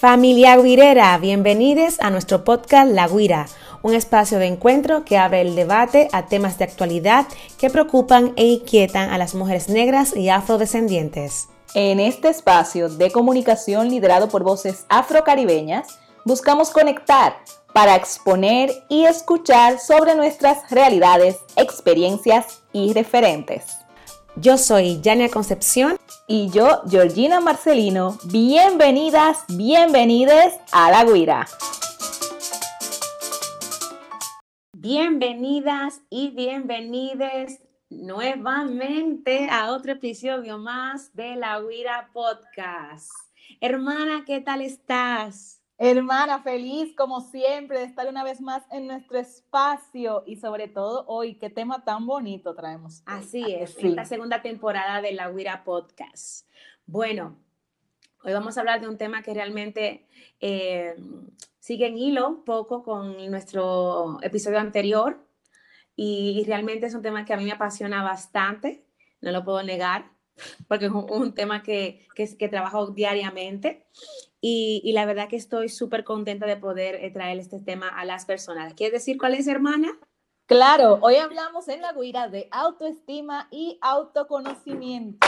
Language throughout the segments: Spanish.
Familia Guirera, bienvenidos a nuestro podcast La Guira, un espacio de encuentro que abre el debate a temas de actualidad que preocupan e inquietan a las mujeres negras y afrodescendientes. En este espacio de comunicación liderado por voces afrocaribeñas, buscamos conectar para exponer y escuchar sobre nuestras realidades, experiencias y referentes. Yo soy Yania Concepción y yo, Georgina Marcelino. Bienvenidas, bienvenides a La Guira. Bienvenidas y bienvenides nuevamente a otro episodio más de La Guira Podcast. Hermana, ¿qué tal estás? Hermana, feliz como siempre de estar una vez más en nuestro espacio y sobre todo hoy, qué tema tan bonito traemos. Así es, esta segunda temporada de la Huira Podcast. Bueno, hoy vamos a hablar de un tema que realmente eh, sigue en hilo un poco con nuestro episodio anterior y, realmente es un tema que a mí me apasiona bastante, no lo puedo negar, porque es un, tema que, que, que trabajo diariamente y, la verdad que estoy súper contenta de poder eh, traer este tema a las personas. ¿Quieres decir cuál es, hermana? Claro, hoy hablamos en la guira de autoestima y autoconocimiento.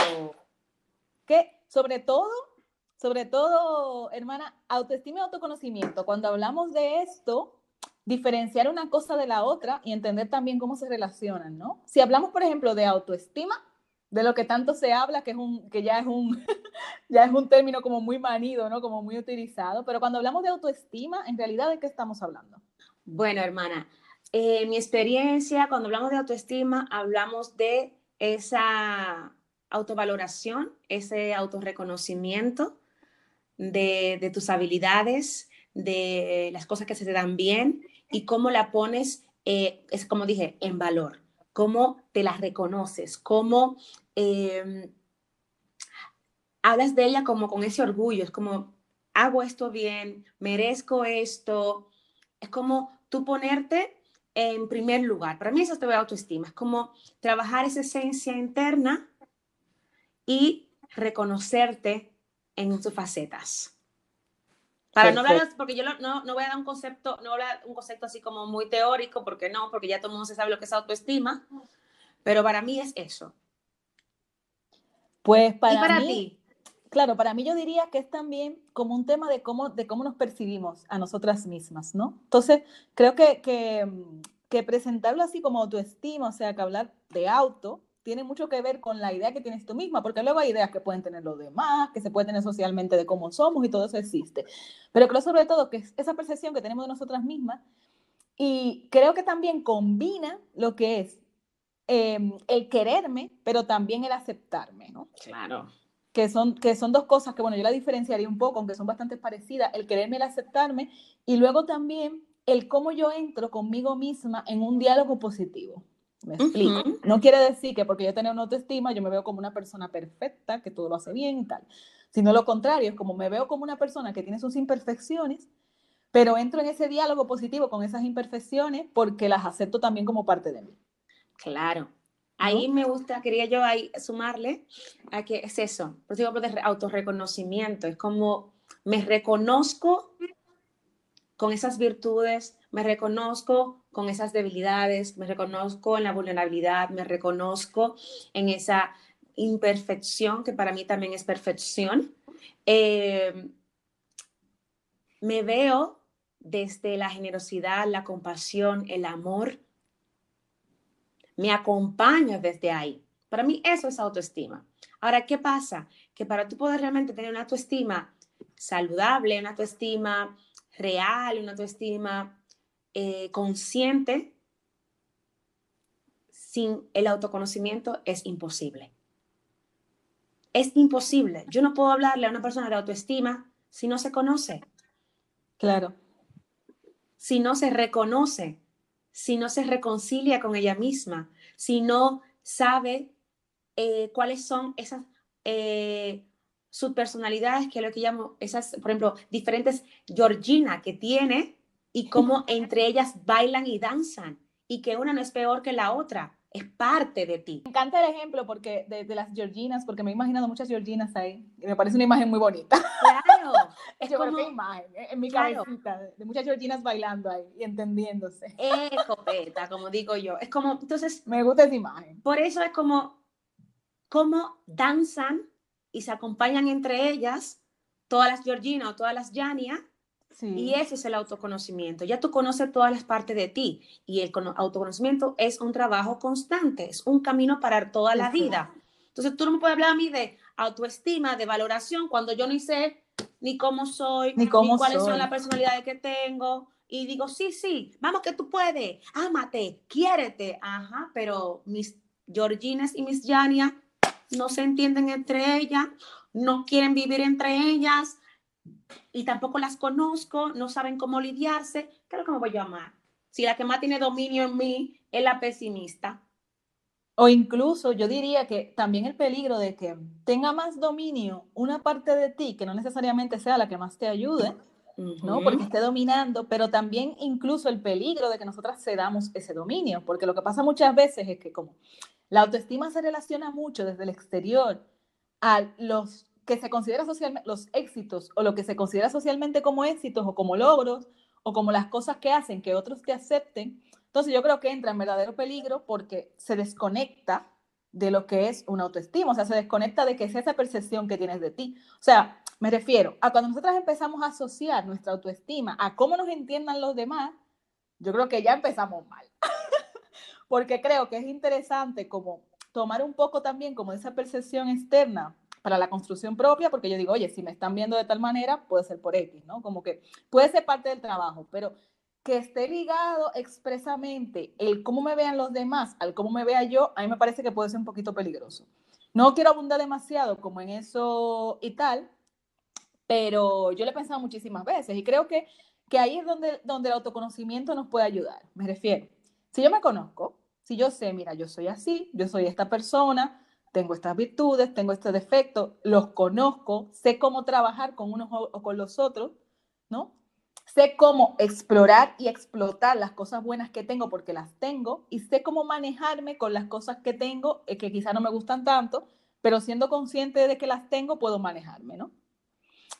Que sobre todo, sobre todo, hermana, autoestima y autoconocimiento. Cuando hablamos de esto, diferenciar una cosa de la otra y entender también cómo se relacionan, ¿no? Si hablamos, por ejemplo, de autoestima, de lo que tanto se habla, que, es un, que ya, es un, ya es un término como muy manido, ¿no? Como muy utilizado. Pero cuando hablamos de autoestima, en realidad, ¿de qué estamos hablando? Bueno, hermana, en mi experiencia, cuando hablamos de autoestima, hablamos de esa autovaloración, ese autorreconocimiento de, de tus habilidades, de las cosas que se te dan bien y cómo la pones, eh, es como dije, en valor cómo te las reconoces, cómo Em, hablas de ella como con ese orgullo, es como, hago esto bien, merezco esto, es como tú ponerte en primer lugar. Para mí eso es de autoestima, es como trabajar esa esencia interna y reconocerte en sus facetas. Para no hablar, porque yo no, no, voy a dar un concepto, no voy a dar un concepto así como muy teórico, porque no, porque ya todo el mundo se sabe lo que es autoestima, pero para mí es eso, pues para, para mí, ti? Claro, para mí yo diría que es también como un tema de cómo, de cómo nos percibimos a nosotras mismas, ¿no? Entonces, creo que, que, que presentarlo así como autoestima, o sea, que hablar de auto, tiene mucho que ver con la idea que tienes tú misma, porque luego hay ideas que pueden tener los demás, que se puede tener socialmente de cómo somos y todo eso existe. Pero creo sobre todo que es esa percepción que tenemos de nosotras mismas y creo que también combina lo que es Em, el quererme, pero también el aceptarme, ¿no? Claro. Que son, que son dos cosas que, bueno, yo la diferenciaría un poco, aunque son bastante parecidas, el quererme y el aceptarme, y luego también el cómo yo entro conmigo misma en un diálogo positivo. Me explico. No quiere decir que porque yo tengo una autoestima, yo me veo como una persona perfecta, que todo lo hace bien y tal. Sino lo contrario, es como me veo como una persona que tiene sus imperfecciones, pero entro en ese diálogo positivo con esas imperfecciones porque las acepto también como parte de mí. Claro. Ahí me gusta, quería yo ahí sumarle a que es eso, por eso de autorreconocimiento, es como me reconozco con esas virtudes, me reconozco con esas debilidades, me reconozco en la vulnerabilidad, me reconozco en esa imperfección, que para mí también es perfección. Eh, me veo desde la generosidad, la compasión, el amor, me acompaña desde ahí. Para mí eso es autoestima. Ahora, ¿qué pasa? Que para tú poder realmente tener una autoestima saludable, una autoestima real, una autoestima eh, consciente, sin el autoconocimiento es imposible. Es imposible. Yo no puedo hablarle a una persona de autoestima si no se conoce. Claro. Si no se reconoce si no se reconcilia con ella misma, si no sabe eh, cuáles son esas eh, subpersonalidades, que es lo que llamo esas, por ejemplo, diferentes Georgina que tiene y cómo entre ellas bailan y danzan y que una no es peor que la otra, es parte de ti. Me encanta el ejemplo porque de, las Georginas, porque me he imaginado muchas Georginas ahí y me parece una imagen muy bonita. Claro, Es Yo como, imagen en mi cabecita de muchas georginas bailando ahí y entendiéndose. Escopeta, como digo yo. Es como, entonces. Me gusta esa imagen. Por eso es como, como danzan y se acompañan entre ellas, todas las georginas o todas las Yania, y ese es el autoconocimiento. Ya tú conoces todas las partes de ti y el autoconocimiento es un trabajo constante, es un camino para toda la vida. Entonces tú no me puedes hablar a mí de autoestima, de valoración, cuando yo ni sé ni cómo soy, ni, cuáles son las personalidades que tengo. Y digo, sí, sí, vamos que tú puedes, ámate, quiérete. Ajá, pero mis Georgines y mis Yania no se entienden entre ellas, no quieren vivir entre ellas, y tampoco las conozco, no saben cómo lidiarse, ¿qué es lo que me voy a llamar? Si la que más tiene dominio en mí es la pesimista. O incluso yo diría que también el peligro de que tenga más dominio una parte de ti que no necesariamente sea la que más te ayude, ¿no? Porque esté dominando, pero también incluso el peligro de que nosotras cedamos ese dominio, porque lo que pasa muchas veces es que como la autoestima se relaciona mucho desde el exterior a los que se considera socialmente, los éxitos o lo que se considera socialmente como éxitos o como logros o como las cosas que hacen que otros te acepten, entonces yo creo que entra en verdadero peligro porque se desconecta de lo que es una autoestima, o sea, se desconecta de que es esa percepción que tienes de ti. O sea, me refiero a cuando nosotras empezamos a asociar nuestra autoestima a cómo nos entiendan los demás, yo creo que ya empezamos mal. porque creo que es interesante como tomar un poco también como esa percepción externa para la construcción propia, porque yo digo, oye, si me están viendo de tal manera, puede ser por X, ¿no? Como que puede ser parte del trabajo, pero que esté ligado expresamente el cómo me vean los demás al cómo me vea yo, a mí me parece que puede ser un poquito peligroso. No quiero abundar demasiado como en eso y tal, pero yo le he pensado muchísimas veces y creo que, que ahí es donde, donde el autoconocimiento nos puede ayudar. Me refiero, si yo me conozco, si yo sé, mira, yo soy así, yo soy esta persona, tengo estas virtudes, tengo este defecto, los conozco, sé cómo trabajar con unos o con los otros, ¿no? Sé cómo explorar y explotar las cosas buenas que tengo porque las tengo y sé cómo manejarme con las cosas que tengo eh, que quizá no me gustan tanto, pero siendo consciente de que las tengo puedo manejarme, ¿no?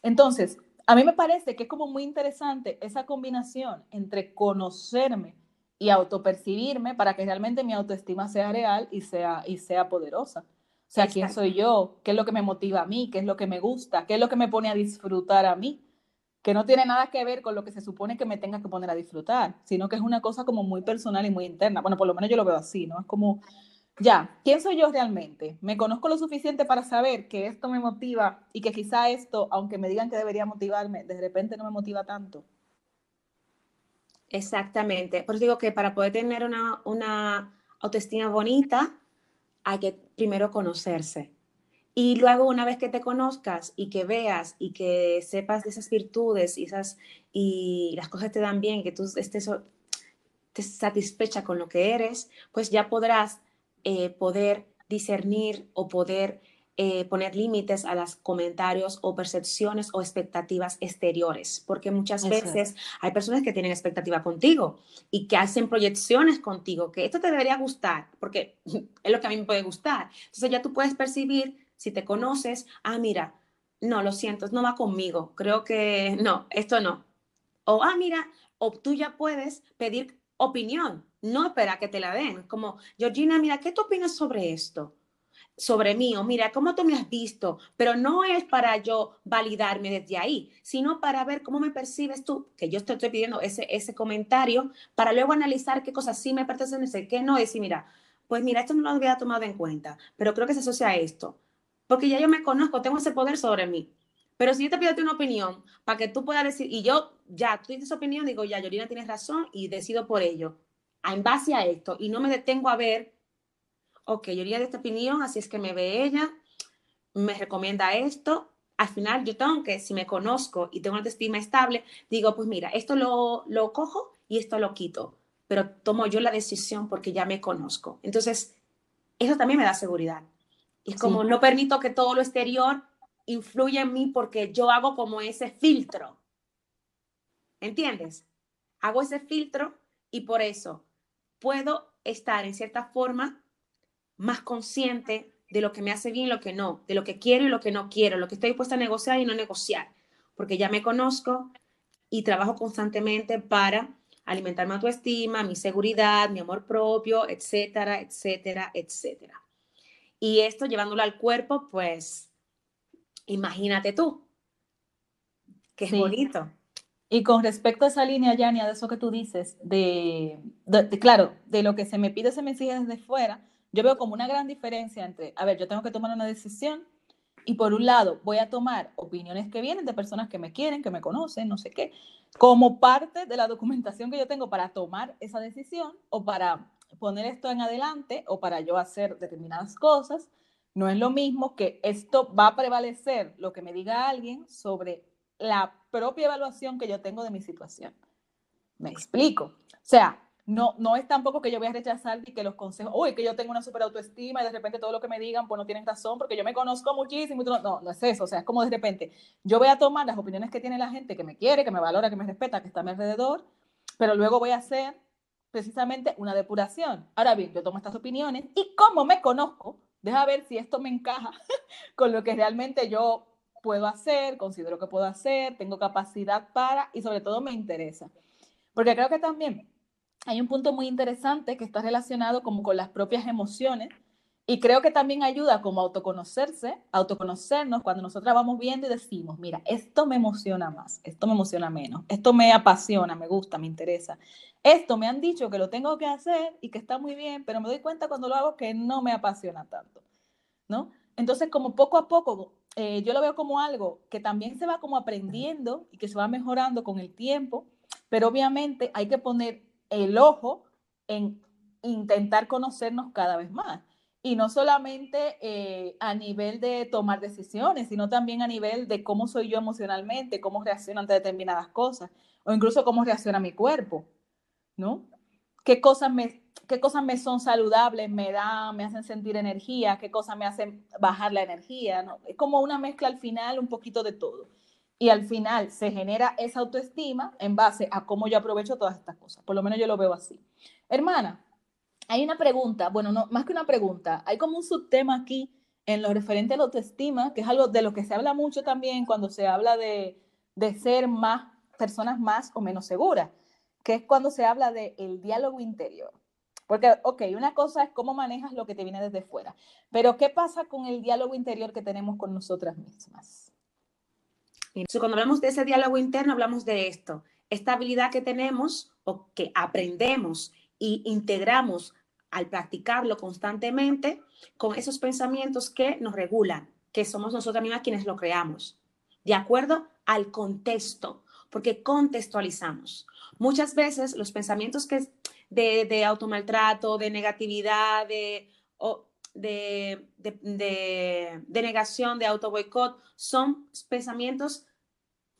Entonces, a mí me parece que es como muy interesante esa combinación entre conocerme y autopercibirme para que realmente mi autoestima sea real y sea, y sea poderosa. O sea, quién soy yo, qué es lo que me motiva a mí, qué es lo que me gusta, qué es lo que me pone a disfrutar a mí, que no tiene nada que ver con lo que se supone que me tenga que poner a disfrutar, sino que es una cosa como muy personal y muy interna. Bueno, por lo menos yo lo veo así, ¿no? Es como, ya, ¿quién soy yo realmente? ¿Me conozco lo suficiente para saber que esto me motiva y que quizá esto, aunque me digan que debería motivarme, de repente no me motiva tanto? Exactamente. Por eso digo que para poder tener una, una autoestima bonita, hay que primero conocerse. Y luego, una vez que te conozcas y que veas y que sepas de esas virtudes y, esas, y las cosas te dan bien, que tú estés, satisfecha con lo que eres, pues ya podrás eh, poder discernir o poder eh, poner límites a los comentarios o percepciones o expectativas exteriores, porque muchas veces hay personas que tienen expectativa contigo y que hacen proyecciones contigo, que esto te debería gustar, porque es lo que a mí me puede gustar. Entonces ya tú puedes percibir, si te conoces, ah, mira, no, lo siento, no va conmigo, creo que no, esto no. O, ah, mira, o tú ya puedes pedir opinión, no espera que te la den, como, Georgina, mira, ¿qué tú opinas sobre esto? Sobre mí o mira cómo tú me has visto, pero no es para yo validarme desde ahí, sino para ver cómo me percibes tú, que yo te estoy pidiendo ese, ese comentario, para luego analizar qué cosas sí me pertenecen qué no, y decir, mira, pues mira, esto no lo había tomado en cuenta, pero creo que se asocia a esto, porque ya yo me conozco, tengo ese poder sobre mí. Pero si yo te pido una opinión para que tú puedas decir, y yo ya, tú tienes opinión, digo, ya, Yorina tienes razón y decido por ello, en base a esto, y no me detengo a ver ok, yo iría de esta opinión, así es que me ve ella, me recomienda esto. Al final yo tengo que, si me conozco y tengo una autoestima estable, digo, pues mira, esto lo, lo cojo y esto lo quito, pero tomo yo la decisión porque ya me conozco. Entonces, eso también me da seguridad. Y es como no permito que todo lo exterior influya en mí porque yo hago como ese filtro. ¿Entiendes? Hago ese filtro y por eso puedo estar en cierta forma más consciente de lo que me hace bien y lo que no, de lo que quiero y lo que no quiero, lo que estoy dispuesta a negociar y no negociar. porque ya me conozco y trabajo constantemente para alimentar mi autoestima, mi seguridad, mi amor propio, etcétera, etcétera, etcétera. Y esto llevándolo al cuerpo, pues imagínate tú, que es bonito. Y con respecto a esa línea, Yania, de eso que tú dices, de, claro, de lo que se me pide, se me exige desde fuera, yo veo como una gran diferencia entre, a ver, yo tengo que tomar una decisión y por un lado voy a tomar opiniones que vienen de personas que me quieren, que me conocen, no sé qué, como parte de la documentación que yo tengo para tomar esa decisión o para poner esto en adelante o para yo hacer determinadas cosas. No es lo mismo que esto va a prevalecer lo que me diga alguien sobre la propia evaluación que yo tengo de mi situación. Me explico. O sea, no, no es tampoco que yo voy a rechazar y que los consejos, uy, que yo tengo una super autoestima y de repente todo lo que me digan, pues no tienen razón, porque yo me conozco muchísimo. no, no es eso. O sea, es como de repente yo voy a tomar las opiniones que tiene la gente que me quiere, que me valora, que me respeta, que está a mi alrededor, pero luego voy a hacer precisamente una depuración. Ahora bien, yo tomo estas opiniones y como me conozco, deja ver si esto me encaja con lo que realmente yo puedo hacer, considero que puedo hacer, tengo capacidad para y sobre todo me interesa. Porque creo que también hay un punto muy interesante que está relacionado como con las propias emociones y creo que también ayuda como a autoconocerse, autoconocernos cuando nosotros vamos viendo y decimos, mira, esto me emociona más, esto me emociona menos, esto me apasiona, me gusta, me interesa. Esto me han dicho que lo tengo que hacer y que está muy bien, pero me doy cuenta cuando lo hago que no me apasiona tanto, ¿no? Entonces, como poco a poco eh, yo lo veo como algo que también se va como aprendiendo y que se va mejorando con el tiempo, pero obviamente hay que poner el ojo en intentar conocernos cada vez más. Y no solamente eh, a nivel de tomar decisiones, sino también a nivel de cómo soy yo emocionalmente, cómo reacciono ante determinadas cosas, o incluso cómo reacciona mi cuerpo, ¿no? ¿Qué cosas me qué cosas me son saludables, me dan, me hacen sentir energía, qué cosas me hacen bajar la energía. Es como una mezcla al final, un poquito de todo. Y al final se genera esa autoestima en base a cómo yo aprovecho todas estas cosas. Por lo menos yo lo veo así. Hermana, hay una pregunta, bueno, no, más que una pregunta, hay como un subtema aquí en lo referente a la autoestima, que es algo de lo que se habla mucho también cuando se habla de, ser más personas más o menos seguras, que es cuando se habla del el diálogo interior. Porque, ok, una cosa es cómo manejas lo que te viene desde fuera, pero ¿qué pasa con el diálogo interior que tenemos con nosotras mismas? Cuando hablamos de ese diálogo interno, hablamos de esto, esta habilidad que tenemos o que aprendemos y integramos al practicarlo constantemente con esos pensamientos que nos regulan, que somos nosotras mismas quienes lo creamos, de acuerdo al contexto, porque contextualizamos. Muchas veces los pensamientos que de, de automaltrato, de negatividad, de, de, de, negación, de auto boicot, son pensamientos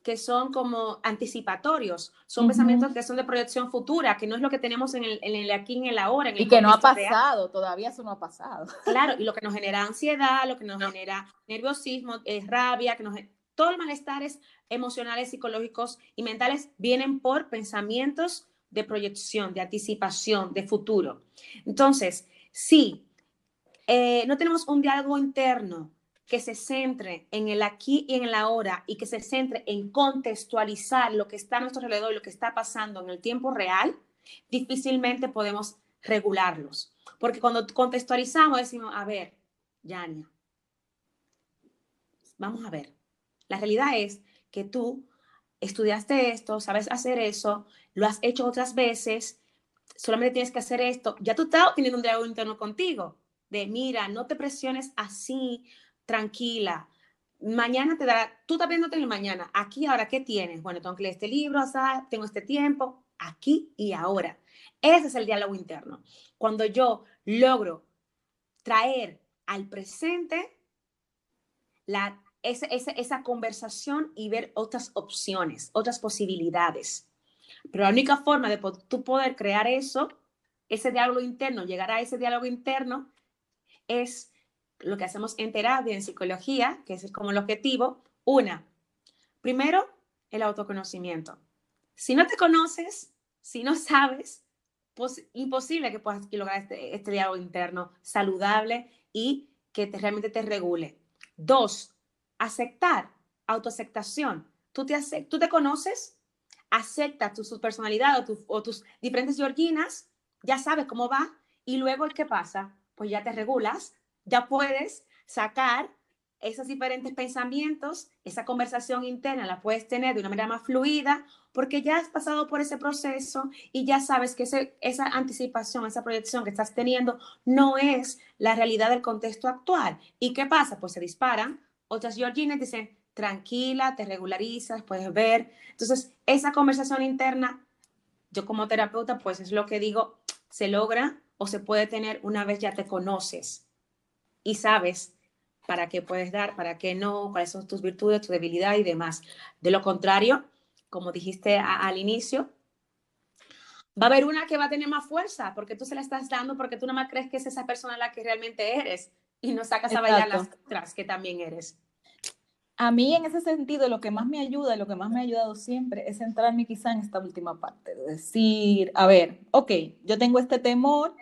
que son como anticipatorios, son pensamientos que son de proyección futura, que no es lo que tenemos en el, en el aquí, en el ahora. y que no ha pasado, todavía eso no ha pasado. Claro, y lo que nos genera ansiedad, lo que nos genera nerviosismo, es rabia, que nos, todos los malestares emocionales, psicológicos y mentales vienen por pensamientos de proyección, de anticipación, de futuro. Entonces, si eh, no tenemos un diálogo interno que se centre en el aquí y en el ahora y que se centre en contextualizar lo que está a nuestro alrededor y lo que está pasando en el tiempo real, difícilmente podemos regularlos. Porque cuando contextualizamos decimos, a ver, Yania, vamos a ver, la realidad es que tú estudiaste esto, sabes hacer eso, lo has hecho otras veces, solamente tienes que hacer esto. Ya tú estás teniendo un diálogo interno contigo de, mira, no te presiones así, tranquila. Mañana te dará, tú estás viéndote en mañana, aquí ahora, ¿qué tienes? Bueno, tengo que leer este libro, tengo este tiempo, aquí y ahora. Ese es el diálogo interno. Cuando yo logro traer al presente esa, esa, conversación y ver otras opciones, otras posibilidades. Pero la única forma de tú poder crear eso, ese diálogo interno, llegar a ese diálogo interno, es lo que hacemos en terapia, en psicología, que es como el objetivo. Una, primero, el autoconocimiento. Si no te conoces, si no sabes, pues imposible que puedas lograr este, este diálogo interno saludable y que te, realmente te regule. Dos, aceptar, autoaceptación. tú te, tú te conoces, aceptas tu, personalidad o, o tus diferentes georginas, ya sabes cómo va, y luego, ¿qué pasa? Pues ya te regulas, ya puedes sacar esos diferentes pensamientos, esa conversación interna la puedes tener de una manera más fluida porque ya has pasado por ese proceso y ya sabes que esa anticipación, esa proyección que estás teniendo no es la realidad del contexto actual. ¿Y qué pasa? Pues se disparan. Otras Georgines dicen, tranquila, te regularizas, puedes ver. Entonces, esa conversación interna, yo como terapeuta, pues es lo que digo, se logra o se puede tener una vez ya te conoces y sabes para qué puedes dar, para qué no, cuáles son tus virtudes, tu debilidad y demás. De lo contrario, como dijiste al inicio, va a haber una que va a tener más fuerza porque tú se la estás dando porque tú no más crees que es esa persona la que realmente eres y no sacas a bailar las otras que también eres. A mí en ese sentido lo que más me ayuda, lo que más me ha ayudado siempre es centrarme quizá en esta última parte, de decir, a ver, ok, yo tengo este temor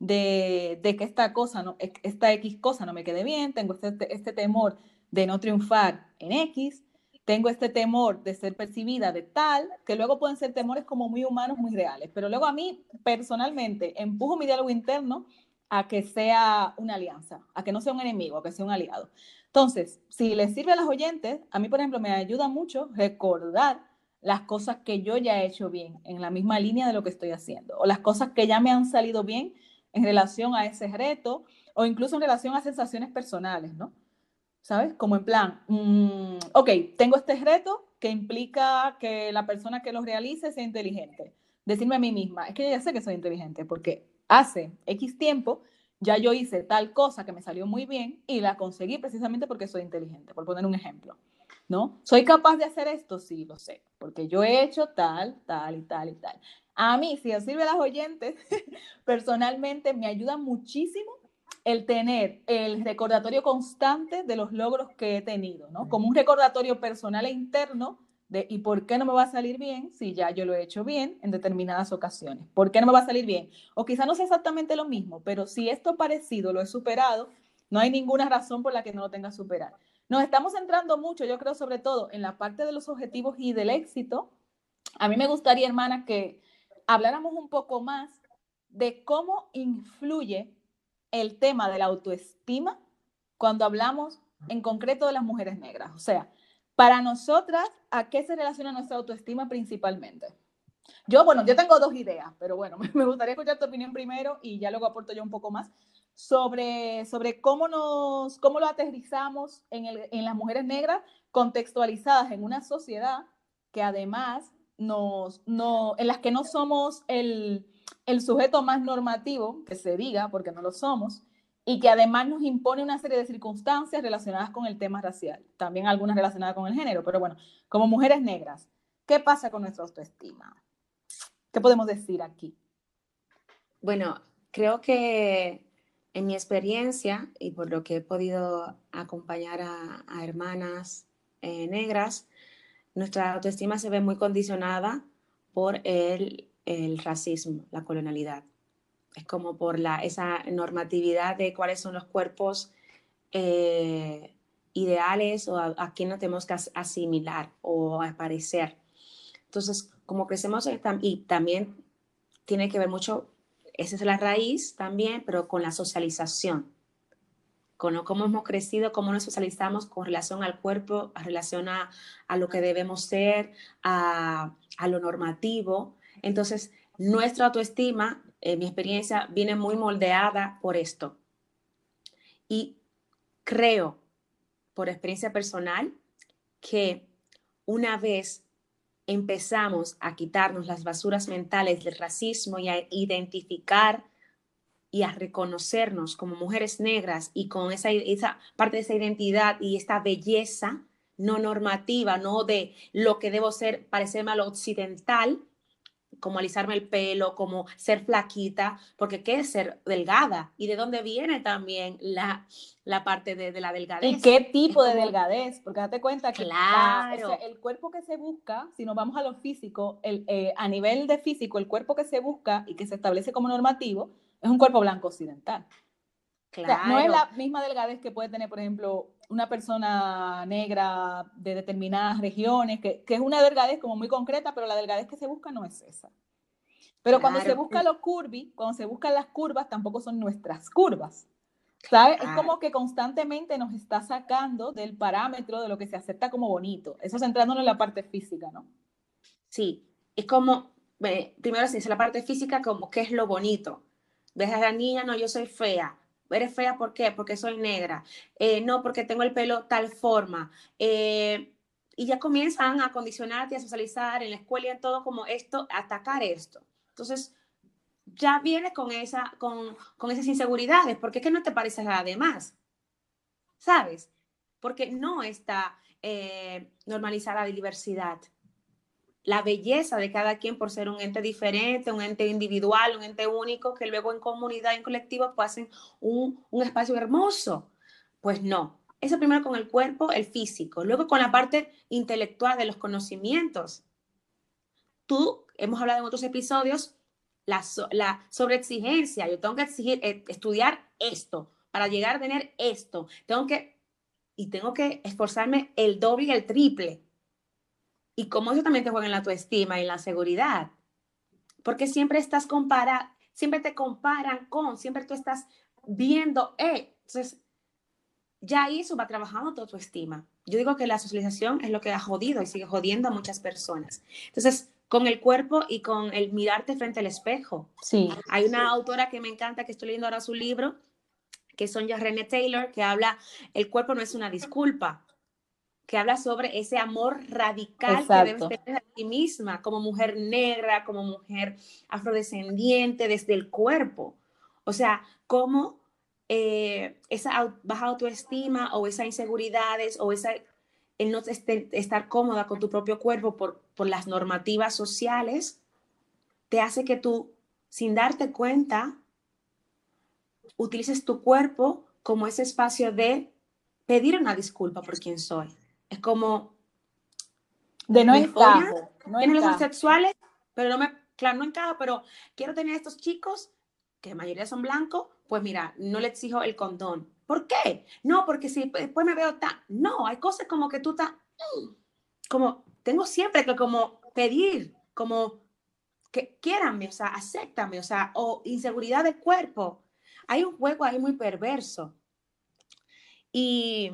de, que esta cosa, no, esta X cosa no me quede bien, tengo este, este temor de no triunfar en X, tengo este temor de ser percibida de tal, que luego pueden ser temores como muy humanos, muy reales, pero luego a mí personalmente empujo mi diálogo interno a que sea una alianza, a que no sea un enemigo, a que sea un aliado. Entonces, si les sirve a las oyentes, a mí, por ejemplo, me ayuda mucho recordar las cosas que yo ya he hecho bien, en la misma línea de lo que estoy haciendo, o las cosas que ya me han salido bien en relación a ese reto, o incluso en relación a sensaciones personales, ¿no? ¿sabes? Como en plan, mm, ok, tengo este reto que implica que la persona que lo realice sea inteligente. Decirme a mí misma, es que ya sé que soy inteligente porque hace X tiempo ya yo hice tal cosa que me salió muy bien y la conseguí precisamente porque soy inteligente, por poner un ejemplo. ¿No? ¿Soy capaz de hacer esto? Sí, lo sé, porque yo he hecho tal, tal y tal y tal. A mí, si os sirve a las oyentes, personalmente me ayuda muchísimo el tener el recordatorio constante de los logros que he tenido, ¿no? Como un recordatorio personal e interno de ¿y por qué no me va a salir bien si ya yo lo he hecho bien en determinadas ocasiones? ¿Por qué no me va a salir bien? O quizá no sea exactamente lo mismo, pero si esto parecido lo he superado, no hay ninguna razón por la que no lo tenga que superar. Nos estamos centrando mucho, yo creo, sobre todo en la parte de los objetivos y del éxito. A mí me gustaría, hermana, que habláramos un poco más de cómo influye el tema de la autoestima cuando hablamos en concreto de las mujeres negras. O sea, para nosotras, ¿a qué se relaciona nuestra autoestima principalmente? Yo, bueno, yo tengo dos ideas, pero bueno, me gustaría escuchar tu opinión primero y ya luego aporto yo un poco más sobre, sobre cómo, nos, cómo lo aterrizamos en, el, en las mujeres negras contextualizadas en una sociedad que además nos, no, en las que no somos el, el sujeto más normativo, que se diga, porque no lo somos, y que además nos impone una serie de circunstancias relacionadas con el tema racial, también algunas relacionadas con el género, pero bueno, como mujeres negras, ¿qué pasa con nuestra autoestima? ¿Qué podemos decir aquí? Bueno, creo que en mi experiencia y por lo que he podido acompañar a, hermanas eh, negras, nuestra autoestima se ve muy condicionada por el el racismo, la colonialidad. Es como por la, esa normatividad de cuáles son los cuerpos eh, ideales o a, quién nos tenemos que asimilar o aparecer. Entonces, como crecemos y también tiene que ver mucho, esa es la raíz también, pero con la socialización, con cómo hemos crecido, cómo nos socializamos con relación al cuerpo, a relación a, lo que debemos ser, a, a lo normativo. Entonces, nuestra autoestima, en mi experiencia, viene muy moldeada por esto. Y creo, por experiencia personal, que una vez empezamos a quitarnos las basuras mentales del racismo y a identificar y a reconocernos como mujeres negras y con esa, esa parte de esa identidad y esta belleza no normativa, no de lo que debo ser, parecerme a lo occidental, como alisarme el pelo, como ser flaquita, porque qué es ser delgada y de dónde viene también la, la parte de, la delgadez. ¿Y qué tipo de delgadez? Porque date cuenta que claro. el cuerpo que se busca, si nos vamos a lo físico, el, eh, a nivel de físico, el cuerpo que se busca y que se establece como normativo es un cuerpo blanco occidental. Claro. no es la misma delgadez que puede tener, por ejemplo, una persona negra de determinadas regiones, que, es una delgadez como muy concreta, pero la delgadez que se busca no es esa. Pero cuando se busca los curvy, cuando se buscan las curvas, tampoco son nuestras curvas. ¿Sabes? Es como que constantemente nos está sacando del parámetro de lo que se acepta como bonito. Eso centrándonos en la parte física, ¿no? Sí, es como, primero se dice la parte física como qué es lo bonito. Ves a la niña, no, yo soy fea. ¿Eres fea por qué? Porque soy negra. Eh, no, porque tengo el pelo tal forma. Eh, y ya comienzan a condicionarte, a socializar en la escuela y en todo como esto, atacar esto. Entonces, ya viene con, esa, con, con esas inseguridades, porque es que no te pareces a la demás, ¿sabes? Porque no está eh, normalizada la diversidad la belleza de cada quien por ser un ente diferente, un ente individual, un ente único, que luego en comunidad, en colectivo, pues hacen un, un espacio hermoso. Pues no. Eso primero con el cuerpo, el físico, luego con la parte intelectual de los conocimientos. Tú, hemos hablado en otros episodios, la, la sobreexigencia. Yo tengo que exigir, eh, estudiar esto para llegar a tener esto. Tengo que, y tengo que esforzarme el doble y el triple y cómo eso también te juega en la autoestima y en la seguridad. Porque siempre estás compara, siempre te comparan con, siempre tú estás viendo, eh, entonces ya ahí eso va trabajando tu autoestima. Yo digo que la socialización es lo que ha jodido y sigue jodiendo a muchas personas. Entonces, con el cuerpo y con el mirarte frente al espejo. Sí. Hay una autora que me encanta, que estoy leyendo ahora su libro, que es Sonja René Taylor, que habla, el cuerpo no es una disculpa que habla sobre ese amor radical que debes tener a ti misma, como mujer negra, como mujer afrodescendiente, desde el cuerpo. O sea, cómo eh, esa baja autoestima o esa inseguridades o esa el no estar cómoda con tu propio cuerpo por, por las normativas sociales, te hace que tú, sin darte cuenta, utilices tu cuerpo como ese espacio de pedir una disculpa por quien soy es como... De no encajo. No los sexuales, pero no me, claro, no encaja, pero quiero tener estos chicos, que la mayoría son blancos, pues mira, no le exijo el condón. ¿Por qué? No, porque si después me veo tan... No, hay cosas como que tú estás... Mm, como, tengo siempre que como pedir, como que quieranme, o sea, acéptame, o sea, o inseguridad de cuerpo. Hay un juego ahí muy perverso. Y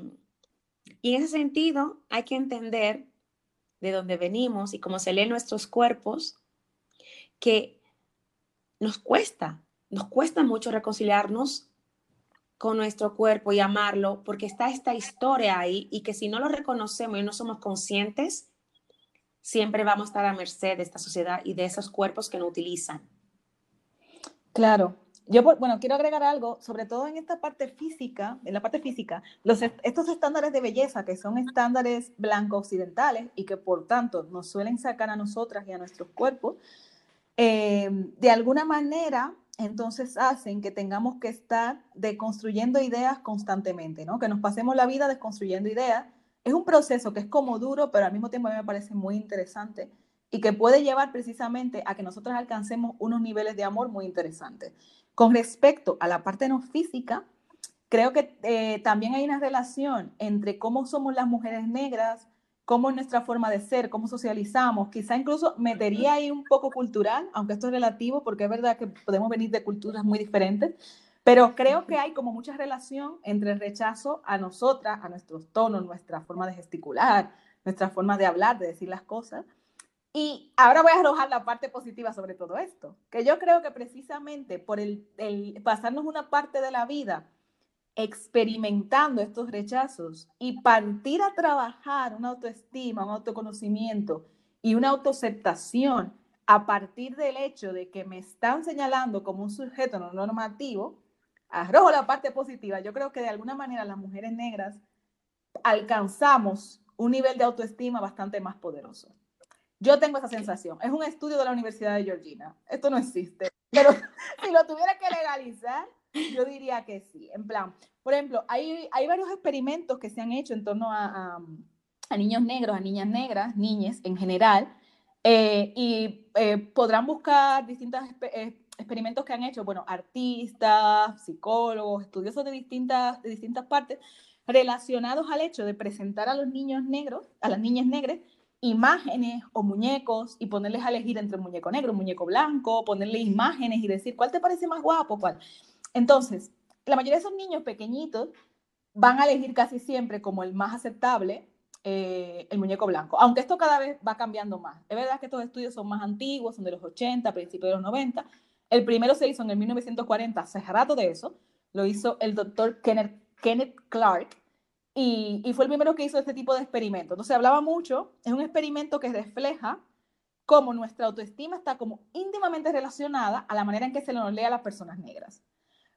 y en ese sentido, hay que entender de dónde venimos y cómo se leen nuestros cuerpos, que nos cuesta, nos cuesta mucho reconciliarnos con nuestro cuerpo y amarlo, porque está esta historia ahí y que si no lo reconocemos y no somos conscientes, siempre vamos a estar a merced de esta sociedad y de esos cuerpos que no utilizan. Claro, yo, bueno, quiero agregar algo, sobre todo en esta parte física, en la parte física, los, estos estándares de belleza, que son estándares blancos occidentales y que por tanto nos suelen sacar a nosotras y a nuestros cuerpos, eh, de alguna manera entonces hacen que tengamos que estar deconstruyendo ideas constantemente, ¿no? Que nos pasemos la vida desconstruyendo ideas. Es un proceso que es como duro, pero al mismo tiempo a mí me parece muy interesante y que puede llevar precisamente a que nosotros alcancemos unos niveles de amor muy interesantes. Con respecto a la parte no física, creo que eh, también hay una relación entre cómo somos las mujeres negras, cómo es nuestra forma de ser, cómo socializamos. Quizá incluso metería ahí un poco cultural, aunque esto es relativo, porque es verdad que podemos venir de culturas muy diferentes, pero creo que hay como mucha relación entre el rechazo a nosotras, a nuestros tonos, nuestra forma de gesticular, nuestra forma de hablar, de decir las cosas, y ahora voy a arrojar la parte positiva sobre todo esto, que yo creo que precisamente por el, pasarnos una parte de la vida experimentando estos rechazos y partir a trabajar una autoestima, un autoconocimiento y una autoaceptación a partir del hecho de que me están señalando como un sujeto no normativo, arrojo la parte positiva. Yo creo que de alguna manera las mujeres negras alcanzamos un nivel de autoestima bastante más poderoso. Yo tengo esa sensación. Es un estudio de la Universidad de Georgina. Esto no existe. Pero si lo tuviera que legalizar, yo diría que sí. En plan, por ejemplo, hay, hay varios experimentos que se han hecho en torno a, a, niños negros, a niñas negras, niñas en general, eh, y eh, podrán buscar distintas eh, experimentos que han hecho, bueno, artistas, psicólogos, estudiosos de distintas, de distintas partes, relacionados al hecho de presentar a los niños negros, a las niñas negras, imágenes o muñecos y ponerles a elegir entre un muñeco negro, muñeco blanco, ponerle imágenes y decir, ¿cuál te parece más guapo? ¿Cuál? Entonces, la mayoría de esos niños pequeñitos van a elegir casi siempre como el más aceptable eh, el muñeco blanco, aunque esto cada vez va cambiando más. Es verdad que estos estudios son más antiguos, son de los 80, principios de los 90. El primero se hizo en el 1940, hace rato de eso, lo hizo el doctor Kenneth Clark, y, fue el primero que hizo este tipo de experimento. Entonces hablaba mucho, es un experimento que refleja cómo nuestra autoestima está como íntimamente relacionada a la manera en que se nos lee a las personas negras.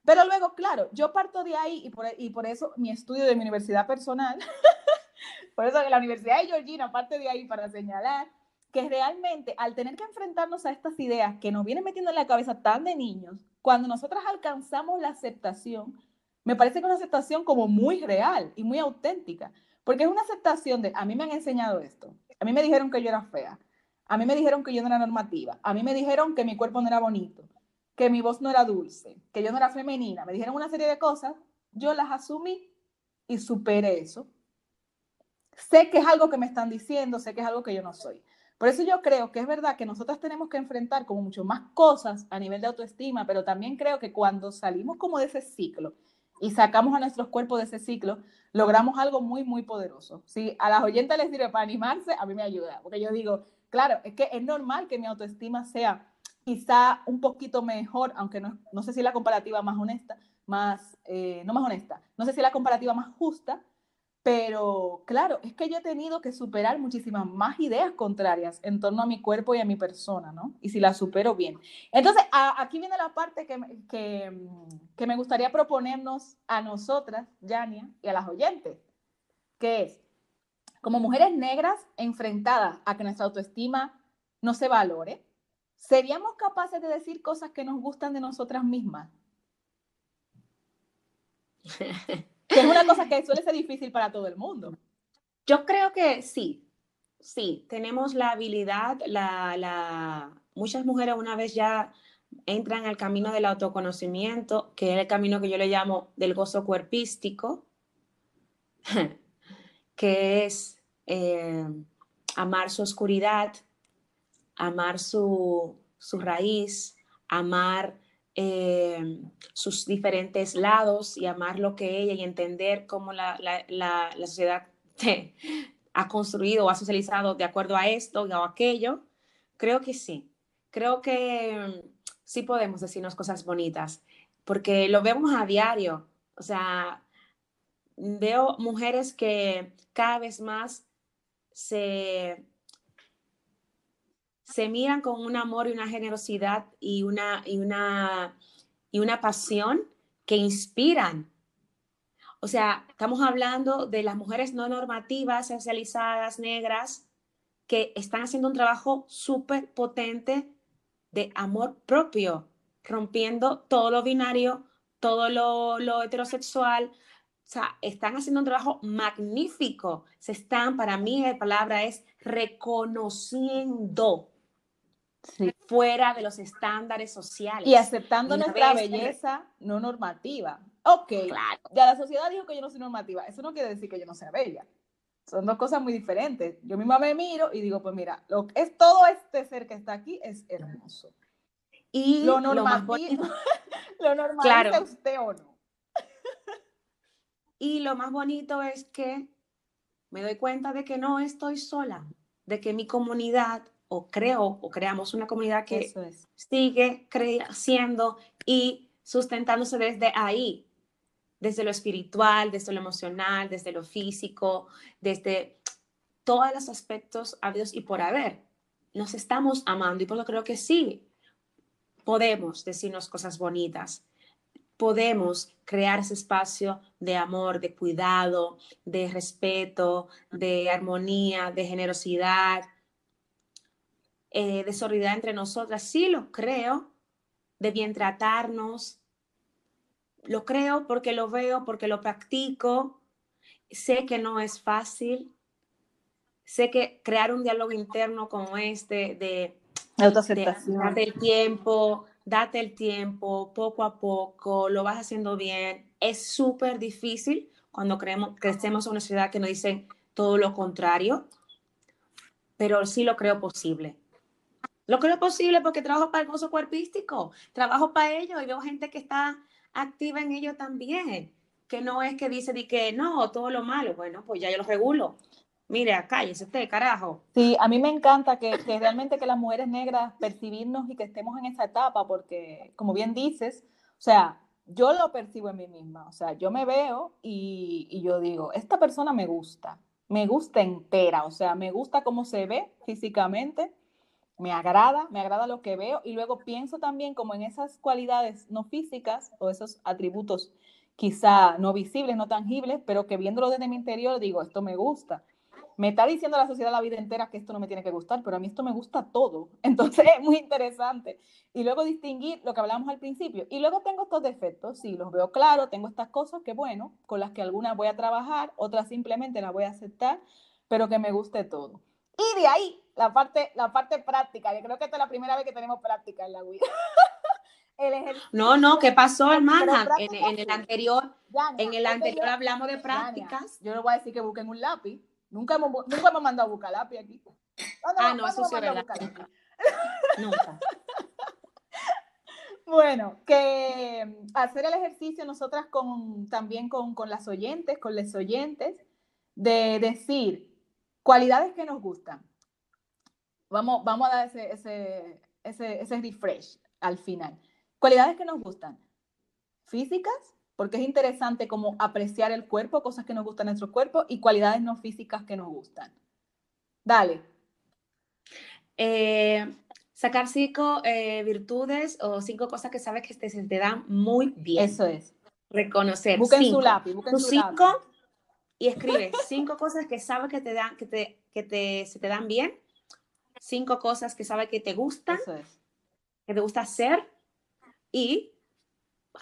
Pero luego, claro, yo parto de ahí y por, eso mi estudio de mi universidad personal, por eso la Universidad de Georgina parte de ahí para señalar que realmente al tener que enfrentarnos a estas ideas que nos vienen metiendo en la cabeza tan de niños, cuando nosotras alcanzamos la aceptación, me parece que es una aceptación como muy real y muy auténtica, porque es una aceptación de, a mí me han enseñado esto, a mí me dijeron que yo era fea, a mí me dijeron que yo no era normativa, a mí me dijeron que mi cuerpo no era bonito, que mi voz no era dulce, que yo no era femenina, me dijeron una serie de cosas, yo las asumí y superé eso. Sé que es algo que me están diciendo, sé que es algo que yo no soy. Por eso yo creo que es verdad que nosotras tenemos que enfrentar como mucho más cosas a nivel de autoestima, pero también creo que cuando salimos como de ese ciclo y sacamos a nuestros cuerpos de ese ciclo, logramos algo muy, muy poderoso. Si a las oyentes les sirve para animarse, a mí me ayuda, porque yo digo, claro, es que es normal que mi autoestima sea quizá un poquito mejor, aunque no, no sé si la comparativa más honesta, más, eh, no más honesta, no sé si la comparativa más justa, pero claro, es que yo he tenido que superar muchísimas más ideas contrarias en torno a mi cuerpo y a mi persona, ¿no? Y si la supero bien. Entonces, aquí viene la parte que, que, que, me gustaría proponernos a nosotras, Yania, y a las oyentes, que es, como mujeres negras enfrentadas a que nuestra autoestima no se valore, ¿seríamos capaces de decir cosas que nos gustan de nosotras mismas? que es una cosa que suele ser difícil para todo el mundo. Yo creo que sí, sí, tenemos la habilidad, la, la... muchas mujeres una vez ya entran al camino del autoconocimiento, que es el camino que yo le llamo del gozo cuerpístico, que es eh, amar su oscuridad, amar su, raíz, amar eh, sus diferentes lados y amar lo que ella y entender cómo la, sociedad ha construido o ha socializado de acuerdo a esto o aquello, creo que sí. Creo que mm, sí podemos decirnos cosas bonitas, porque lo vemos a diario. O sea, veo mujeres que cada vez más se se miran con un amor y una generosidad y una, y una, y una pasión que inspiran. O sea, estamos hablando de las mujeres no normativas, socializadas, negras, que están haciendo un trabajo súper potente de amor propio, rompiendo todo lo binario, todo lo, lo heterosexual. O sea, están haciendo un trabajo magnífico. Se están, para mí la palabra es reconociendo fuera de los estándares sociales. Y aceptando nuestra belleza no normativa. Ok, claro. ya la sociedad dijo que yo no soy normativa. Eso no quiere decir que yo no sea bella. Son dos cosas muy diferentes. Yo misma me miro y digo, pues mira, lo que es todo este ser que está aquí es hermoso. Y lo normativo, lo, normal claro. usted o no. y lo más bonito es que me doy cuenta de que no estoy sola, de que mi comunidad o creo o creamos una comunidad que sigue creciendo y sustentándose desde ahí, desde lo espiritual, desde lo emocional, desde lo físico, desde todos los aspectos habidos y por haber. Nos estamos amando y por lo creo que sí, podemos decirnos cosas bonitas, podemos crear ese espacio de amor, de cuidado, de respeto, de armonía, de generosidad, eh, de solidaridad entre nosotras. Sí lo creo, de bien tratarnos. Lo creo porque lo veo, porque lo practico. Sé que no es fácil. Sé que crear un diálogo interno como este de autoaceptación del tiempo date el tiempo, poco a poco, lo vas haciendo bien. Es súper difícil cuando creemos, crecemos en una ciudad que nos dicen todo lo contrario, pero sí lo creo posible. Lo creo posible porque trabajo para el gozo cuerpístico, trabajo para ellos y veo gente que está activa en ello también, que no es que dice que no, todo lo malo, bueno, pues ya yo lo regulo. Mire, cállese usted, carajo. Sí, a mí me encanta que, que, realmente que las mujeres negras percibirnos y que estemos en esa etapa, porque como bien dices, o sea, yo lo percibo en mí misma, o sea, yo me veo y, y yo digo, esta persona me gusta, me gusta entera, o sea, me gusta cómo se ve físicamente, me agrada, me agrada lo que veo y luego pienso también como en esas cualidades no físicas o esos atributos quizá no visibles, no tangibles, pero que viéndolo desde mi interior digo, esto me gusta. Me está diciendo la sociedad la vida entera que esto no me tiene que gustar, pero a mí esto me gusta todo. Entonces es muy interesante. Y luego distinguir lo que hablamos al principio. Y luego tengo estos defectos, sí, los veo claro, tengo estas cosas que, bueno, con las que algunas voy a trabajar, otras simplemente las voy a aceptar, pero que me guste todo. Y de ahí, la parte, la parte práctica. Yo creo que esta es la primera vez que tenemos práctica en la vida. no, no, ¿qué pasó, hermana? En, el anterior, en el anterior hablamos de prácticas. yo le voy a decir que busquen un lápiz. Nunca hemos, nunca hemos mandado a buscar lápiz aquí. ah, no, eso sí verdad. Nunca. Bueno, que hacer el ejercicio nosotras con, también con, con las oyentes, con les oyentes, de decir cualidades que nos gustan. Vamos, vamos a dar ese, ese, ese, ese refresh al final. Cualidades que nos gustan. Físicas, porque es interesante como apreciar el cuerpo, cosas que nos gustan en nuestro cuerpo, y cualidades no físicas que nos gustan. Dale. Eh, sacar cinco eh, virtudes o cinco cosas que sabes que te, se te dan muy bien. Eso es. Reconocer. Busquen su lápiz. Busquen su cinco y escribe cinco cosas que sabes que te dan, que te, que te, se te dan bien, cinco cosas que sabes que te gustan, que te gusta hacer y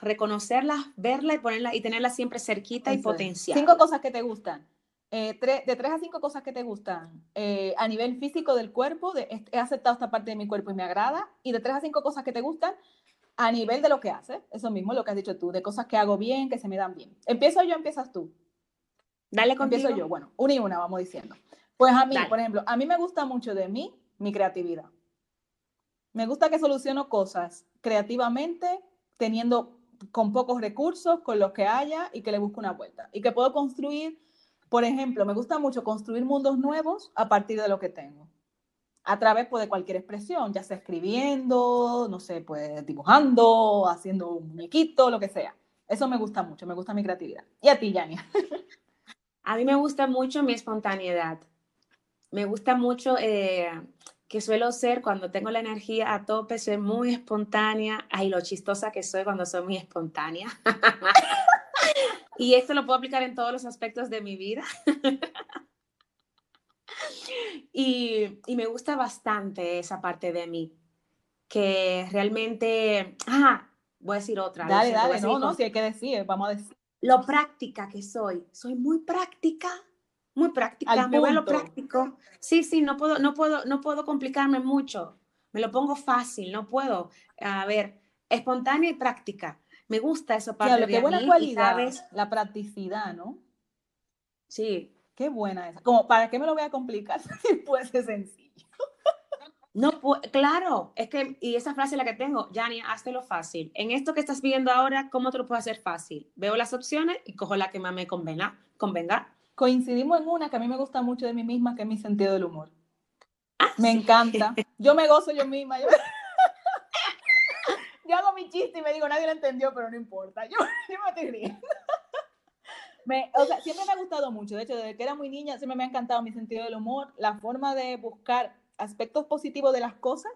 reconocerlas, verlas y ponerlas y tenerlas siempre cerquita y potencial. Cinco cosas que te gustan. Eh, de tres a cinco cosas que te gustan eh, a nivel físico del cuerpo, de, he aceptado esta parte de mi cuerpo y me agrada, y de tres a cinco cosas que te gustan a nivel de lo que haces, eso mismo, lo que has dicho tú, de cosas que hago bien, que se me dan bien. ¿Empiezo yo empiezas tú? Dale contigo. Empiezo yo, bueno, una y una vamos diciendo. Pues a mí, por ejemplo, a mí me gusta mucho de mí mi creatividad. Me gusta que soluciono cosas creativamente, teniendo con pocos recursos, con los que haya y que le busco una vuelta. Y que puedo construir, por ejemplo, me gusta mucho construir mundos nuevos a partir de lo que tengo. A través pues, de cualquier expresión, ya sea escribiendo, no sé, pues dibujando, haciendo un muñequito, lo que sea. Eso me gusta mucho, me gusta mi creatividad. ¿Y a ti, Yania? A mí me gusta mucho mi espontaneidad. Me gusta mucho eh, que suelo ser cuando tengo la energía a tope, soy muy espontánea. Ay, lo chistosa que soy cuando soy muy espontánea. y esto lo puedo aplicar en todos los aspectos de mi vida. y, y, me gusta bastante esa parte de mí, que realmente... Ah, voy a decir otra. Dale, dale, no, no, si hay que decir, vamos a decir lo práctica que soy. Soy muy práctica, muy práctica, me vuelvo práctico. Sí, sí, no puedo, no puedo, no puedo complicarme mucho. Me lo pongo fácil, no puedo. A ver, espontánea y práctica. Me gusta eso para claro, qué buena cualidad, la practicidad, ¿no? Sí. Qué buena esa. Como, ¿para qué me lo voy a complicar si puede ser sencillo? No, claro, es que, y esa frase es la que tengo, Yani, lo fácil. En esto que estás viendo ahora, ¿cómo te lo puedo hacer fácil? Veo las opciones y cojo la que más me convenga. convenga. Coincidimos en una que a mí me gusta mucho de mí misma, que es mi sentido del humor. Ah, me encanta. Yo me gozo yo misma. Yo... hago mi chiste y me digo, nadie lo entendió, pero no importa. Yo, me estoy riendo. o sea, siempre me ha gustado mucho. De hecho, desde que era muy niña, siempre me ha encantado mi sentido del humor, la forma de buscar aspectos positivos de las cosas,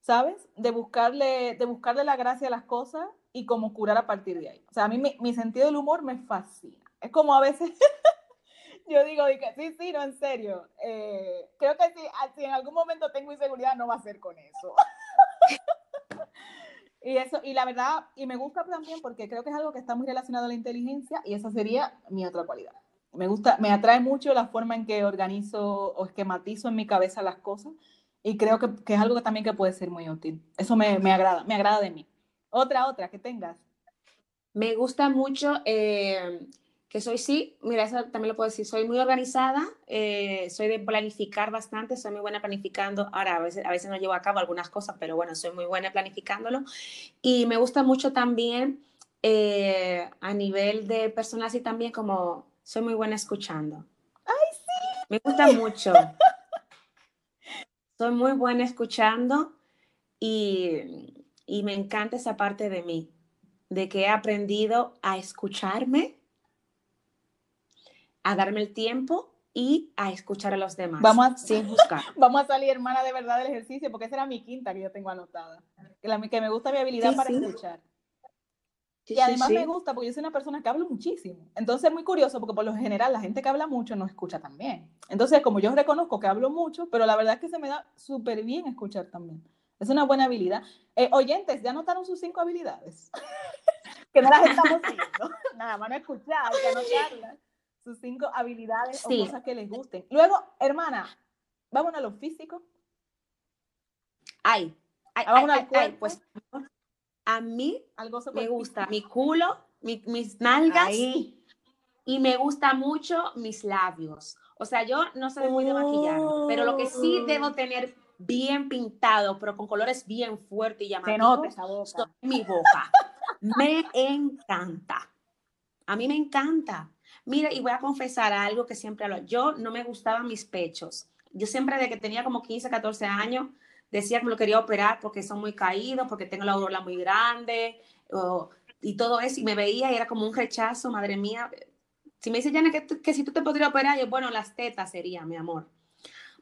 ¿sabes? De buscarle, de buscarle la gracia a las cosas y como curar a partir de ahí. O sea, a mí mi, sentido del humor me fascina. Es como a veces yo digo, sí, sí, no, en serio. Eh, creo que si, ah, si en algún momento tengo inseguridad, no va a ser con eso. y eso, y la verdad, y me gusta también porque creo que es algo que está muy relacionado a la inteligencia y esa sería mi otra cualidad me gusta, me atrae mucho la forma en que organizo o esquematizo en mi cabeza las cosas y creo que, que, es algo que también que puede ser muy útil. Eso me, me, agrada, me agrada de mí. Otra, otra, que tengas. Me gusta mucho eh, que soy, sí, mira, eso también lo puedo decir, soy muy organizada, eh, soy de planificar bastante, soy muy buena planificando, ahora a veces, a veces no llevo a cabo algunas cosas, pero bueno, soy muy buena planificándolo. Y me gusta mucho también eh, a nivel de personal, y también como soy muy buena escuchando. ¡Ay, sí! Me gusta mucho. soy muy buena escuchando y, y me encanta esa parte de mí, de que he aprendido a escucharme a darme el tiempo y a escuchar a los demás. Vamos a, sin buscar. Vamos a salir, hermana, de verdad del ejercicio, porque esa era mi quinta que yo tengo anotada. Que, la, que me gusta mi habilidad para escuchar. Y además me gusta porque yo soy una persona que hablo muchísimo. Entonces es muy curioso porque por lo general la gente que habla mucho no escucha tan bien. Entonces, como yo reconozco que hablo mucho, pero la verdad es que se me da súper bien escuchar también. Es una buena habilidad. Eh, oyentes, ¿ya notaron sus cinco habilidades? que no las estamos viendo. Nada más no escuchar, que anotarlas sus cinco habilidades o cosas que les gusten. Luego, hermana, vamos a lo físico. Ay, ay, ay, ay, pues a mí Algo me gusta mi culo, mis nalgas y me gusta mucho mis labios. O sea, yo no soy muy de maquillar, pero lo que sí debo oh. tener bien pintado, pero con colores bien fuertes y llamativos, boca. mi boca. me encanta. A mí me encanta. Mira, y voy a confesar algo que siempre hablo. Yo no me gustaban mis pechos. Yo siempre, desde que tenía como 15, 14 años, decía que me lo quería operar porque son muy caídos, porque tengo la aureola muy grande y todo eso. Y me veía y era como un rechazo, madre mía. Si me dice, Jana, que, que si tú te podrías operar, yo, bueno, las tetas sería, mi amor.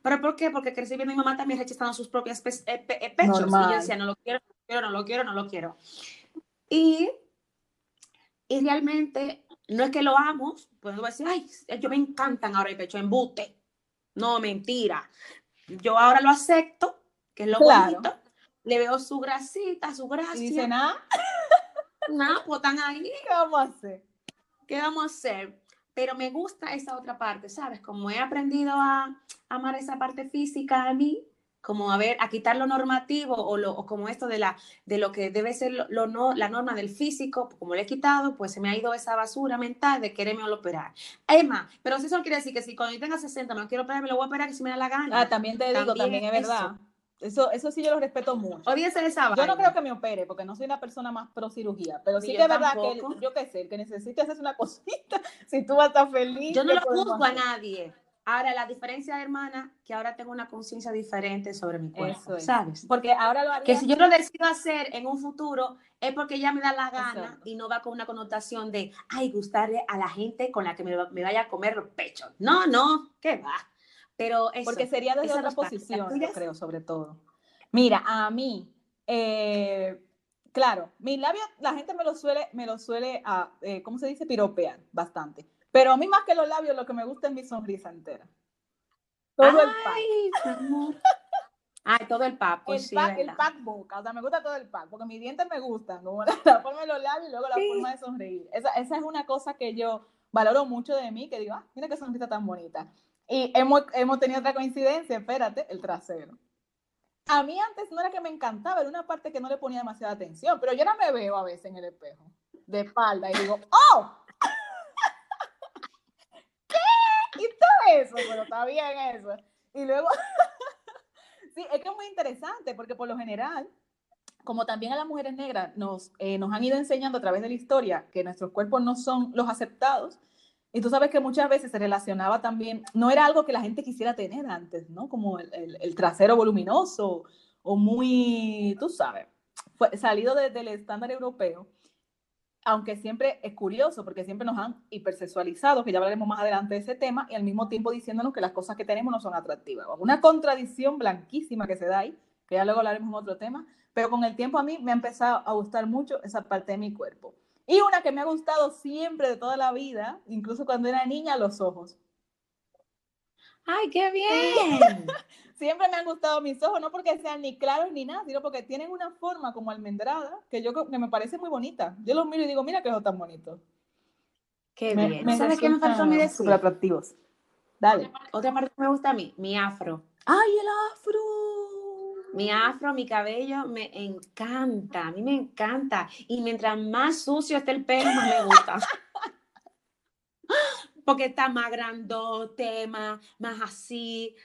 ¿Pero por qué? Porque crecí viendo a mi mamá también rechazando sus propias pe eh, eh, pechos. Y yo decía, no lo quiero, no lo quiero, no lo quiero, no lo quiero. Y, y realmente no es que lo amo, pues voy a decir, ay, yo me encantan ahora el pecho, embute. No, mentira. Yo ahora lo acepto, que es lo bonito. Le veo su grasita, su gracia. ¿Y dice nada? Nada, pues están ahí. ¿Qué vamos a hacer? ¿Qué vamos a hacer? Pero me gusta esa otra parte, ¿sabes? Como he aprendido a amar esa parte física de mí, como a ver, a quitar lo normativo o, lo, o como esto de, la, de lo que debe ser lo, no, la norma del físico, como lo he quitado, pues se me ha ido esa basura mental de quererme operar. Más, pero eso no quiere decir que si cuando yo tenga 60 me quiero operar, me lo voy a operar que si me da la gana. Ah, también te digo, también, es verdad. Eso. Eso. sí yo lo respeto mucho. Olvídese de esa Yo no creo que me opere, porque no soy una persona más pro cirugía, pero sí que es verdad que yo qué sé, el que necesite hacer una cosita, si tú vas a estar feliz. Yo no lo juzgo a nadie. Ahora, la diferencia, hermana, que ahora tengo una conciencia diferente sobre mi cuerpo, ¿sabes? Porque ahora lo haría... Que si yo lo decido hacer en un futuro, es porque ya me da la gana y no va con una connotación de, ay, gustarle a la gente con la que me, vaya a comer los pechos. No, no, ¿qué va? Pero eso, Porque sería desde otra posición, yo creo, sobre todo. Mira, a mí, eh, claro, mis labios, la gente me lo suele, me lo suele, ah, eh, ¿cómo se dice? Piropear bastante. Pero a mí más que los labios, lo que me gusta es mi sonrisa entera. Todo el pack. Ay, todo el pack, pues el pack, el pack boca, o sea, me gusta todo el pack, porque mis dientes me gustan, como la, forma de los labios y luego la forma de sonreír. Esa, esa, es una cosa que yo valoro mucho de mí, que digo, ah, mira qué sonrisa tan bonita. Y hemos, hemos tenido otra coincidencia, espérate, el trasero. A mí antes no era que me encantaba, era una parte que no le ponía demasiada atención, pero yo no me veo a veces en el espejo, de espalda, y digo, ¡oh! eso, pero está bien eso. Y luego, sí, es que es muy interesante porque por lo general, como también a las mujeres negras nos, eh, nos han ido enseñando a través de la historia que nuestros cuerpos no son los aceptados, y tú sabes que muchas veces se relacionaba también, no era algo que la gente quisiera tener antes, ¿no? Como el, el, trasero voluminoso o muy, tú sabes, fue, salido del estándar europeo aunque siempre es curioso porque siempre nos han hipersexualizado, que ya hablaremos más adelante de ese tema, y al mismo tiempo diciéndonos que las cosas que tenemos no son atractivas. Una contradicción blanquísima que se da ahí, que ya luego hablaremos en otro tema, pero con el tiempo a mí me ha empezado a gustar mucho esa parte de mi cuerpo. Y una que me ha gustado siempre de toda la vida, incluso cuando era niña, los ojos. ¡Ay, qué bien! siempre me han gustado mis ojos, no porque sean ni claros ni nada, sino porque tienen una forma como almendrada que yo que me parece muy bonita. Yo los miro y digo, mira qué ojos tan bonitos. Qué bien. ¿Sabes qué me faltó a mí decir? Súper atractivos. Dale. Otra parte que me gusta a mí, mi afro. ¡Ay, el afro! Mi afro, mi cabello, me encanta, a mí me encanta. Y mientras más sucio esté el pelo, más me gusta. Porque está más grandote, más, más así,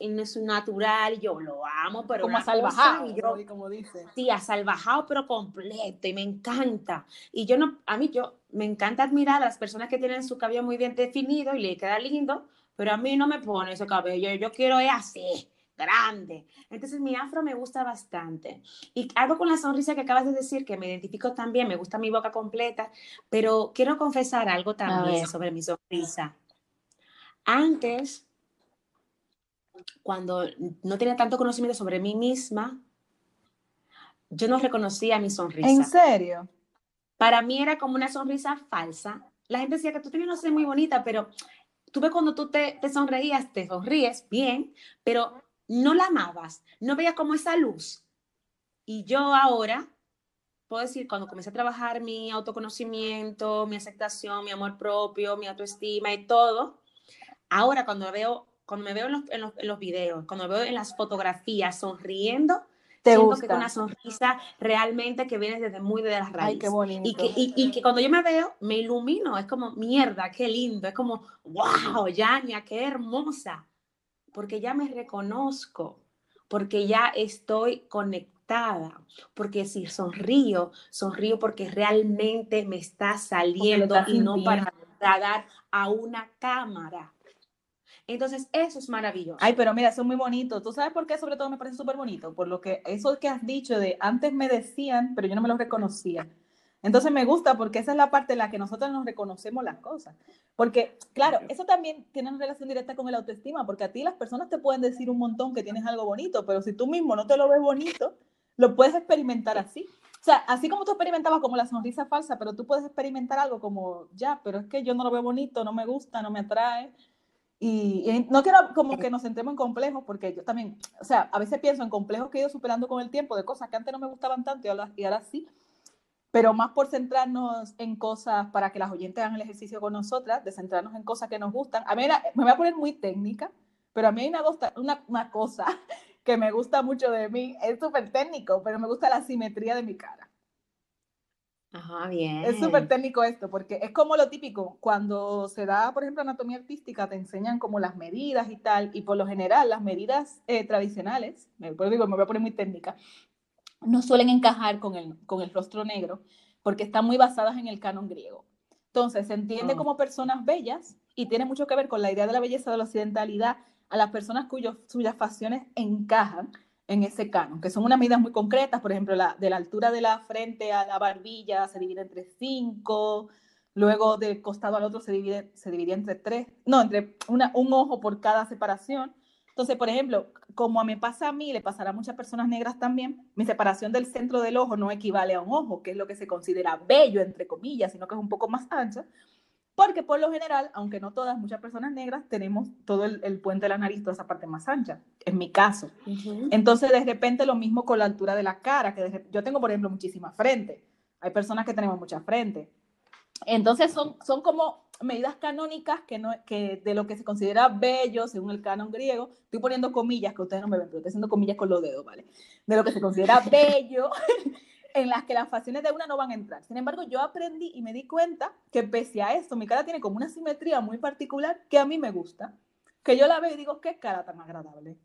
en es natural, yo lo amo, pero como salvajado, yo, como dice. Sí, a salvajado, pero completo, y me encanta. Y yo no, a mí yo, me encanta admirar a las personas que tienen su cabello muy bien definido y le queda lindo, pero a mí no me pone ese cabello, yo quiero es así grande. Entonces mi afro me gusta bastante. Y algo con la sonrisa que acabas de decir, que me identifico también, me gusta mi boca completa, pero quiero confesar algo también sobre mi sonrisa. Antes, cuando no tenía tanto conocimiento sobre mí misma, yo no reconocía mi sonrisa. ¿En serio? Para mí era como una sonrisa falsa. La gente decía que tú tienes una sonrisa muy bonita, pero tú ves cuando tú te, te sonreías, te sonríes bien, pero no la amabas, no veía como esa luz. Y yo ahora, puedo decir, cuando comencé a trabajar mi autoconocimiento, mi aceptación, mi amor propio, mi autoestima y todo, ahora cuando veo, cuando me veo en los, en los, en los videos, cuando me veo en las fotografías sonriendo, ¿Te siento gusta? que es una sonrisa realmente que viene desde muy de las raíces. Ay, qué bonito. Y que, y, y que, cuando yo me veo, me ilumino, es como, mierda, qué lindo, es como, wow, Yania, qué hermosa porque ya me reconozco, porque ya estoy conectada, porque si sonrío, sonrío porque realmente me está saliendo y no para dar a una cámara. Entonces, eso es maravilloso. Ay, pero mira, eso es muy bonito. ¿Tú sabes por qué sobre todo me parece súper bonito? Por lo que eso que has dicho de antes me decían, pero yo no me lo reconocía. Entonces me gusta porque esa es la parte en la que nosotros nos reconocemos las cosas. Porque, claro, eso también tiene una relación directa con el autoestima, porque a ti las personas te pueden decir un montón que tienes algo bonito, pero si tú mismo no te lo ves bonito, lo puedes experimentar así. O sea, así como tú experimentabas como la sonrisa falsa, pero tú puedes experimentar algo como, ya, pero es que yo no lo veo bonito, no me gusta, no me atrae. Y, no quiero como que nos centremos en complejos, porque yo también, o sea, a veces pienso en complejos que he ido superando con el tiempo, de cosas que antes no me gustaban tanto y ahora, y ahora sí pero más por centrarnos en cosas para que las oyentes hagan el ejercicio con nosotras, de centrarnos en cosas que nos gustan. A mí me voy a poner muy técnica, pero a mí hay una, una, una cosa que me gusta mucho de mí, es súper técnico, pero me gusta la simetría de mi cara. Ajá, bien. Es súper técnico esto, porque es como lo típico, cuando se da, por ejemplo, anatomía artística, te enseñan como las medidas y tal, y por lo general las medidas eh, tradicionales, por digo, me voy a poner muy técnica, no suelen encajar con el, con el rostro negro porque están muy basadas en el canon griego. Entonces, se entiende oh. como personas bellas y tiene mucho que ver con la idea de la belleza de la occidentalidad a las personas cuyos, cuyas facciones encajan en ese canon, que son unas medidas muy concretas, por ejemplo, la, de la altura de la frente a la barbilla se divide entre cinco, luego del costado al otro se divide, se divide entre tres, no, entre una, un ojo por cada separación, entonces, por ejemplo, como me pasa a mí, le pasará a muchas personas negras también, mi separación del centro del ojo no equivale a un ojo, que es lo que se considera bello, entre comillas, sino que es un poco más ancha, porque por lo general, aunque no todas, muchas personas negras tenemos todo el, puente de la nariz, toda esa parte más ancha, en mi caso. Entonces, de repente, lo mismo con la altura de la cara, que yo tengo, por ejemplo, muchísima frente. Hay personas que tenemos mucha frente. Entonces, son, son como medidas canónicas que, no, que de lo que se considera bello según el canon griego, estoy poniendo comillas que ustedes no me ven, pero estoy haciendo comillas con los dedos, ¿vale? De lo que se considera bello, en las que las facciones de una no van a entrar. Sin embargo, yo aprendí y me di cuenta que pese a esto, mi cara tiene como una simetría muy particular que a mí me gusta, que yo la veo y digo, qué cara tan agradable,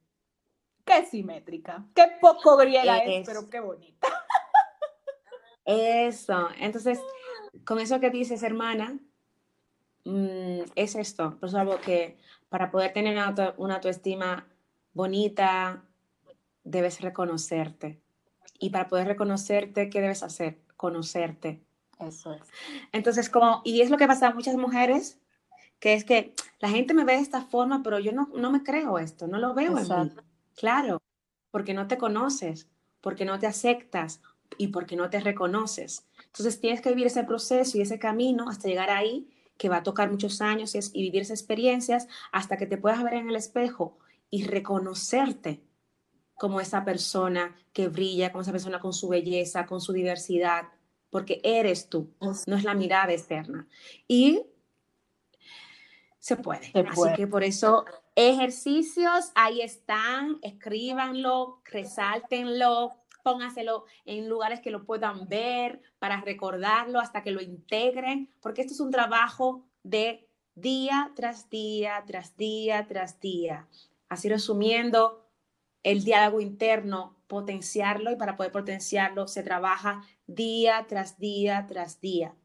qué simétrica, qué poco griega es, es pero qué bonita. Eso, entonces, con eso que dices, hermana, Mm, es esto, por eso algo que para poder tener una, autoestima bonita, debes reconocerte. Y para poder reconocerte, ¿qué debes hacer? Conocerte. Eso es. Entonces, como, y es lo que pasa a muchas mujeres, que es que la gente me ve de esta forma, pero yo no, no me creo esto, no lo veo en mí. Claro, porque no te conoces, porque no te aceptas y porque no te reconoces. Entonces, tienes que vivir ese proceso y ese camino hasta llegar ahí que va a tocar muchos años y, vivir esas experiencias hasta que te puedas ver en el espejo y reconocerte como esa persona que brilla, como esa persona con su belleza, con su diversidad, porque eres tú, no es la mirada externa. Y Se puede. Así que por eso, ejercicios, ahí están, escríbanlo, resáltenlo, póngaselo en lugares que lo puedan ver para recordarlo hasta que lo integren, porque esto es un trabajo de día tras día, tras día, tras día. Así resumiendo, el diálogo interno, potenciarlo y para poder potenciarlo se trabaja día tras día tras día.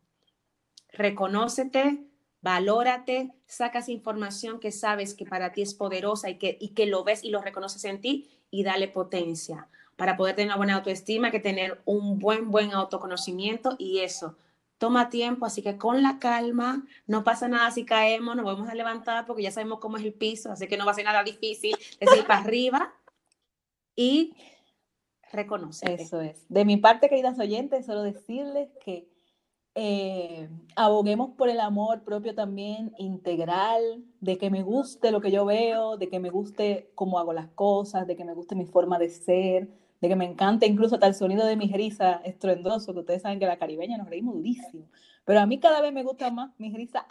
Reconócete, valórate, sacas información que sabes que para ti es poderosa y que, y que lo ves y lo reconoces en ti y dale potencia para poder tener una buena autoestima, que tener un buen, buen autoconocimiento y eso. Toma tiempo, así que con la calma, no pasa nada si caemos, nos vamos a levantar porque ya sabemos cómo es el piso, así que no va a ser nada difícil, es ir para arriba y reconocer. Eso es. De mi parte, queridas oyentes, solo decirles que eh, aboguemos por el amor propio también integral, de que me guste lo que yo veo, de que me guste cómo hago las cosas, de que me guste mi forma de ser, de que me encante incluso hasta el sonido de mi risa estruendoso, que ustedes saben que la caribeña nos reímos durísimo. Pero a mí cada vez me gusta más mi risa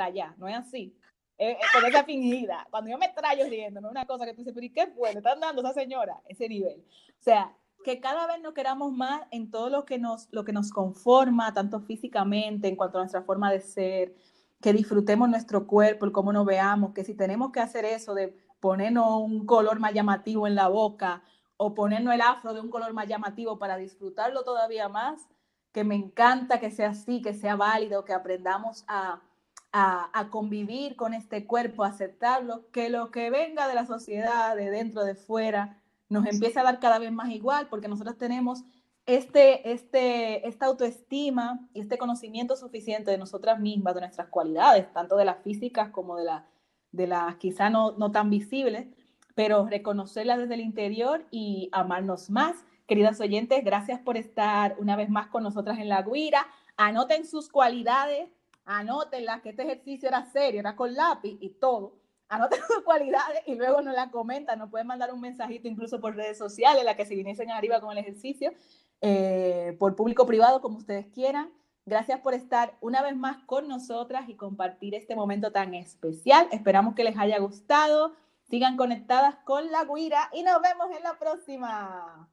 allá, no es así. Eh, eh, con esa fingida. Cuando yo me traigo es una cosa que tú dices, pero ¿y qué fue? ¿Le están dando esa señora? Ese nivel. O sea, que cada vez nos queramos más en todo lo que nos, lo que nos conforma, tanto físicamente, en cuanto a nuestra forma de ser, que disfrutemos nuestro cuerpo, el cómo nos veamos, que si tenemos que hacer eso de ponernos un color más llamativo en la boca o ponernos el afro de un color más llamativo para disfrutarlo todavía más, que me encanta que sea así, que sea válido, que aprendamos a, a, a, convivir con este cuerpo, aceptarlo, que lo que venga de la sociedad, de dentro, de fuera, nos empieza a dar cada vez más igual, porque nosotros tenemos este, este, esta autoestima y este conocimiento suficiente de nosotras mismas, de nuestras cualidades, tanto de las físicas como de, la, de las quizá no, no tan visibles, pero reconocerlas desde el interior y amarnos más. Queridas oyentes, gracias por estar una vez más con nosotras en La Guira. Anoten sus cualidades, anótenlas, que este ejercicio era serio, era con lápiz y todo anoten sus cualidades y luego nos la comentan, nos pueden mandar un mensajito incluso por redes sociales, la que se viniesen arriba con el ejercicio, eh, por público privado, como ustedes quieran. Gracias por estar una vez más con nosotras y compartir este momento tan especial. Esperamos que les haya gustado. Sigan conectadas con la guira y nos vemos en la próxima.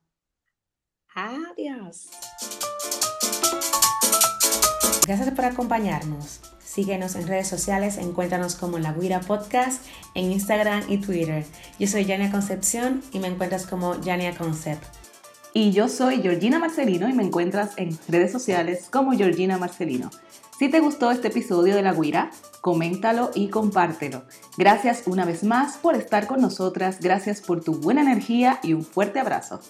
Adiós. Gracias por acompañarnos. Síguenos en redes sociales, encuéntranos como La Guira Podcast en Instagram y Twitter. Yo soy Yania Concepción y me encuentras como Yania Concept. Y yo soy Georgina Marcelino y me encuentras en redes sociales como Georgina Marcelino. Si te gustó este episodio de La Guira, coméntalo y compártelo. Gracias una vez más por estar con nosotras, gracias por tu buena energía y un fuerte abrazo.